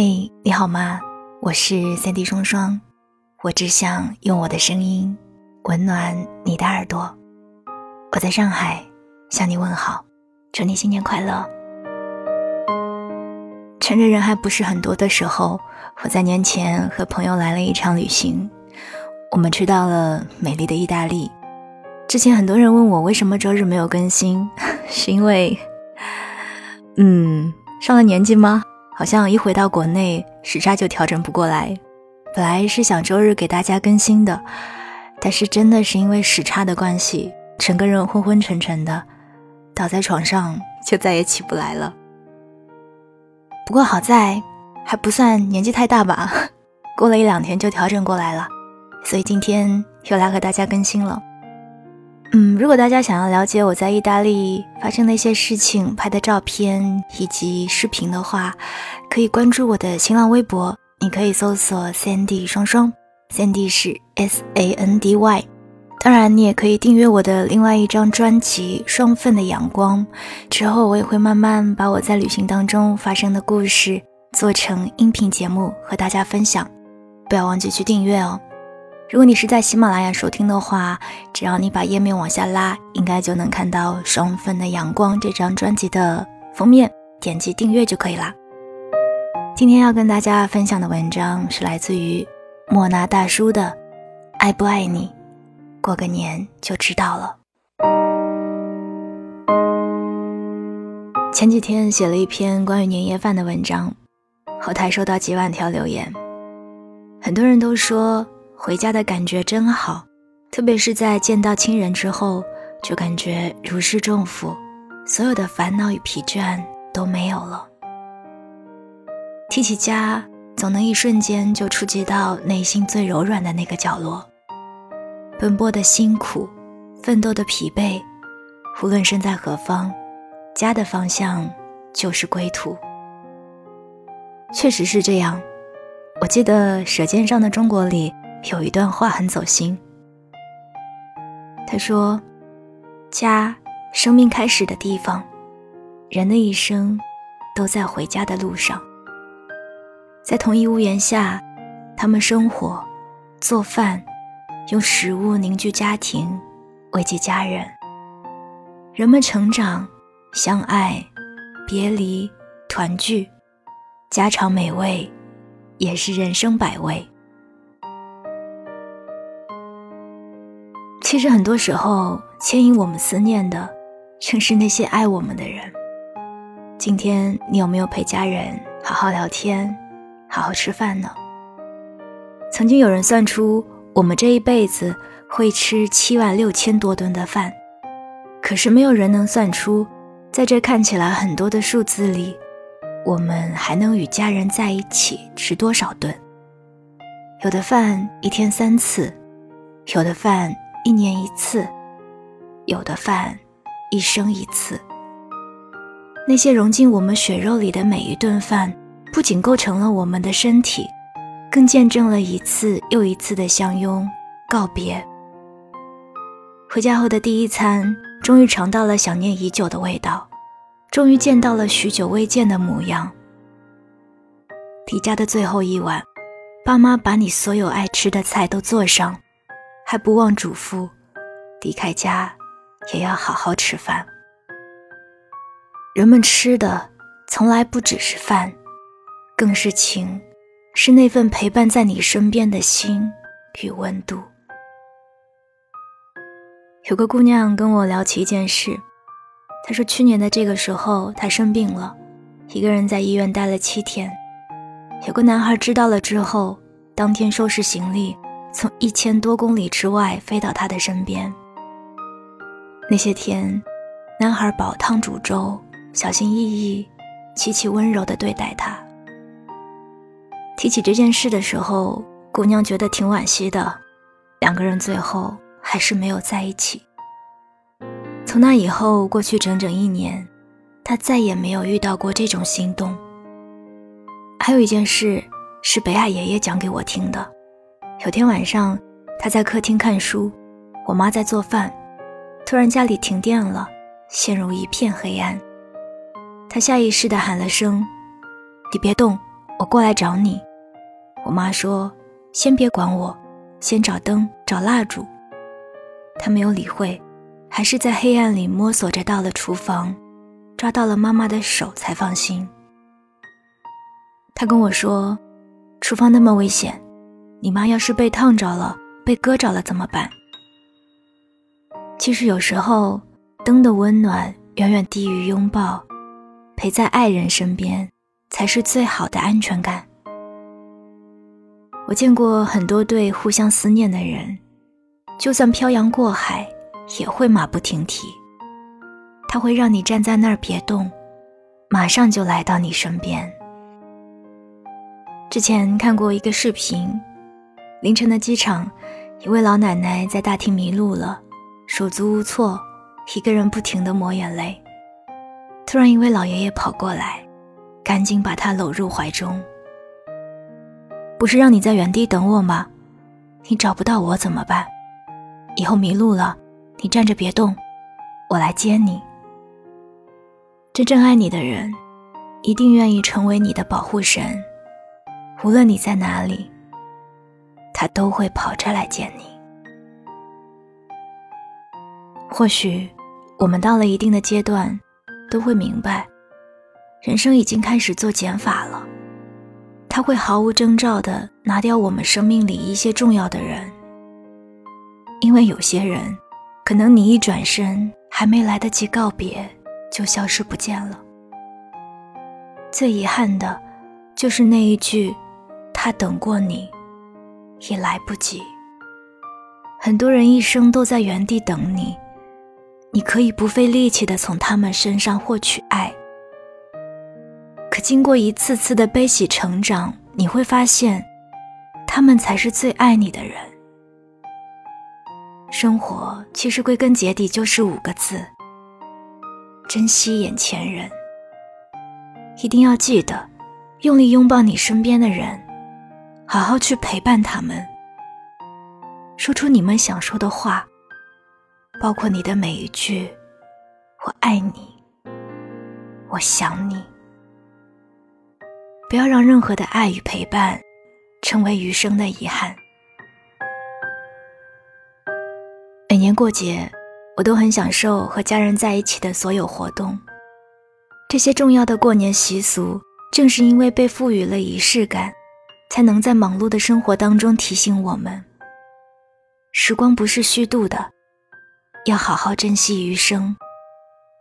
嘿，你好吗？我是三 D 双双，我只想用我的声音温暖你的耳朵。我在上海向你问好，祝你新年快乐。趁着人还不是很多的时候，我在年前和朋友来了一场旅行，我们去到了美丽的意大利。之前很多人问我为什么周日没有更新，是因为，嗯，上了年纪吗？好像一回到国内，时差就调整不过来。本来是想周日给大家更新的，但是真的是因为时差的关系，整个人昏昏沉沉的，倒在床上就再也起不来了。不过好在还不算年纪太大吧，过了一两天就调整过来了，所以今天又来和大家更新了。嗯，如果大家想要了解我在意大利发生的一些事情、拍的照片以及视频的话，可以关注我的新浪微博，你可以搜索 Sandy 双双，Sandy 是 S A N D Y。当然，你也可以订阅我的另外一张专辑《双份的阳光》，之后我也会慢慢把我在旅行当中发生的故事做成音频节目和大家分享，不要忘记去订阅哦。如果你是在喜马拉雅收听的话，只要你把页面往下拉，应该就能看到《双份的阳光》这张专辑的封面，点击订阅就可以啦。今天要跟大家分享的文章是来自于莫那大叔的《爱不爱你，过个年就知道了》。前几天写了一篇关于年夜饭的文章，后台收到几万条留言，很多人都说。回家的感觉真好，特别是在见到亲人之后，就感觉如释重负，所有的烦恼与疲倦都没有了。提起家，总能一瞬间就触及到内心最柔软的那个角落。奔波的辛苦，奋斗的疲惫，无论身在何方，家的方向就是归途。确实是这样。我记得《舌尖上的中国》里。有一段话很走心。他说：“家，生命开始的地方，人的一生都在回家的路上。在同一屋檐下，他们生活、做饭，用食物凝聚家庭，慰藉家人。人们成长、相爱、别离、团聚，家常美味，也是人生百味。”其实很多时候，牵引我们思念的，正是那些爱我们的人。今天你有没有陪家人好好聊天，好好吃饭呢？曾经有人算出，我们这一辈子会吃七万六千多顿的饭，可是没有人能算出，在这看起来很多的数字里，我们还能与家人在一起吃多少顿？有的饭一天三次，有的饭。一年一次，有的饭，一生一次。那些融进我们血肉里的每一顿饭，不仅构成了我们的身体，更见证了一次又一次的相拥告别。回家后的第一餐，终于尝到了想念已久的味道，终于见到了许久未见的模样。离家的最后一晚，爸妈把你所有爱吃的菜都做上。还不忘嘱咐，离开家也要好好吃饭。人们吃的从来不只是饭，更是情，是那份陪伴在你身边的心与温度。有个姑娘跟我聊起一件事，她说去年的这个时候她生病了，一个人在医院待了七天。有个男孩知道了之后，当天收拾行李。从一千多公里之外飞到他的身边。那些天，男孩煲汤煮粥，小心翼翼、极其温柔地对待他。提起这件事的时候，姑娘觉得挺惋惜的，两个人最后还是没有在一起。从那以后，过去整整一年，她再也没有遇到过这种心动。还有一件事，是北海爷爷讲给我听的。有天晚上，他在客厅看书，我妈在做饭，突然家里停电了，陷入一片黑暗。他下意识地喊了声：“你别动，我过来找你。”我妈说：“先别管我，先找灯，找蜡烛。”她没有理会，还是在黑暗里摸索着到了厨房，抓到了妈妈的手才放心。她跟我说：“厨房那么危险，你妈要是被烫着了，被割着了怎么办？”其实有时候，灯的温暖远远低于拥抱，陪在爱人身边才是最好的安全感。我见过很多对互相思念的人，就算漂洋过海，也会马不停蹄。他会让你站在那儿别动，马上就来到你身边。之前看过一个视频，凌晨的机场，一位老奶奶在大厅迷路了。手足无措，一个人不停地抹眼泪。突然，一位老爷爷跑过来，赶紧把他搂入怀中。不是让你在原地等我吗？你找不到我怎么办？以后迷路了，你站着别动，我来接你。真正爱你的人，一定愿意成为你的保护神，无论你在哪里，他都会跑着来见你。或许，我们到了一定的阶段，都会明白，人生已经开始做减法了。他会毫无征兆地拿掉我们生命里一些重要的人，因为有些人，可能你一转身还没来得及告别，就消失不见了。最遗憾的，就是那一句“他等过你，也来不及”。很多人一生都在原地等你。你可以不费力气的从他们身上获取爱，可经过一次次的悲喜成长，你会发现，他们才是最爱你的人。生活其实归根结底就是五个字：珍惜眼前人。一定要记得，用力拥抱你身边的人，好好去陪伴他们，说出你们想说的话。包括你的每一句“我爱你”，“我想你”，不要让任何的爱与陪伴成为余生的遗憾。每年过节，我都很享受和家人在一起的所有活动。这些重要的过年习俗，正是因为被赋予了仪式感，才能在忙碌的生活当中提醒我们：时光不是虚度的。要好好珍惜余生，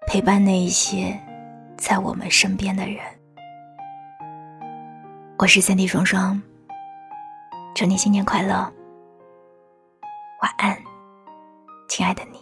陪伴那一些在我们身边的人。我是三 D 双双，祝你新年快乐，晚安，亲爱的你。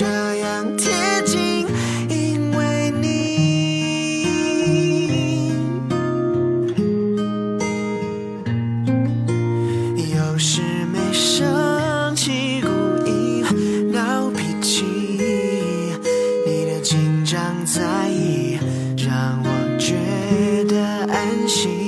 这样贴近因为你。有时没生气故意闹脾气你的紧张在意让我觉得安心。